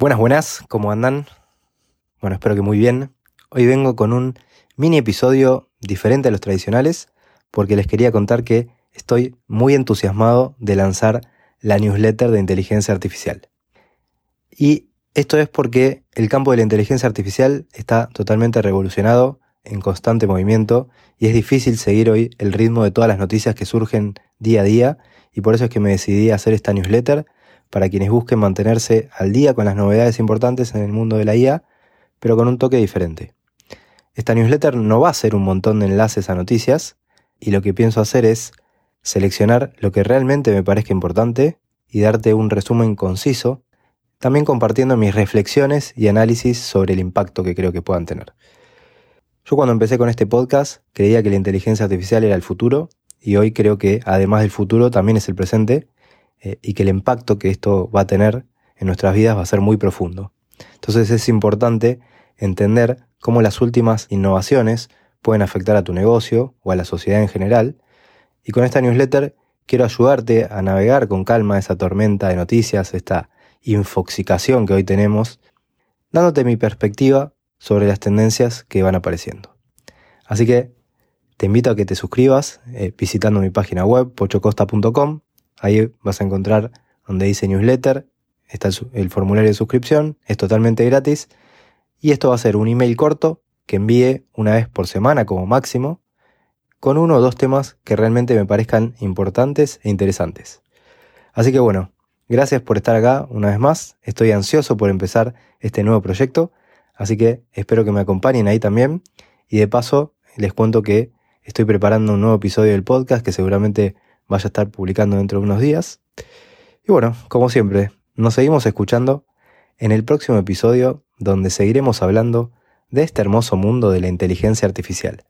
Buenas, buenas, ¿cómo andan? Bueno, espero que muy bien. Hoy vengo con un mini episodio diferente a los tradicionales porque les quería contar que estoy muy entusiasmado de lanzar la newsletter de inteligencia artificial. Y esto es porque el campo de la inteligencia artificial está totalmente revolucionado, en constante movimiento, y es difícil seguir hoy el ritmo de todas las noticias que surgen día a día, y por eso es que me decidí a hacer esta newsletter para quienes busquen mantenerse al día con las novedades importantes en el mundo de la IA, pero con un toque diferente. Esta newsletter no va a ser un montón de enlaces a noticias, y lo que pienso hacer es seleccionar lo que realmente me parezca importante y darte un resumen conciso, también compartiendo mis reflexiones y análisis sobre el impacto que creo que puedan tener. Yo cuando empecé con este podcast creía que la inteligencia artificial era el futuro y hoy creo que además del futuro también es el presente eh, y que el impacto que esto va a tener en nuestras vidas va a ser muy profundo. Entonces es importante entender cómo las últimas innovaciones pueden afectar a tu negocio o a la sociedad en general. Y con esta newsletter quiero ayudarte a navegar con calma esa tormenta de noticias, esta infoxicación que hoy tenemos, dándote mi perspectiva sobre las tendencias que van apareciendo. Así que te invito a que te suscribas eh, visitando mi página web pochocosta.com Ahí vas a encontrar donde dice newsletter, está el, formulario de suscripción, es totalmente gratis. Y esto va a ser un email corto que envíe una vez por semana como máximo, con uno o dos temas que realmente me parezcan importantes e interesantes. Así que bueno, gracias por estar acá una vez más. Estoy ansioso por empezar este nuevo proyecto, así que espero que me acompañen ahí también. Y de paso, les cuento que estoy preparando un nuevo episodio del podcast que seguramente vaya a estar publicando dentro de unos días. Y bueno, como siempre, nos seguimos escuchando en el próximo episodio donde seguiremos hablando de este hermoso mundo de la inteligencia artificial.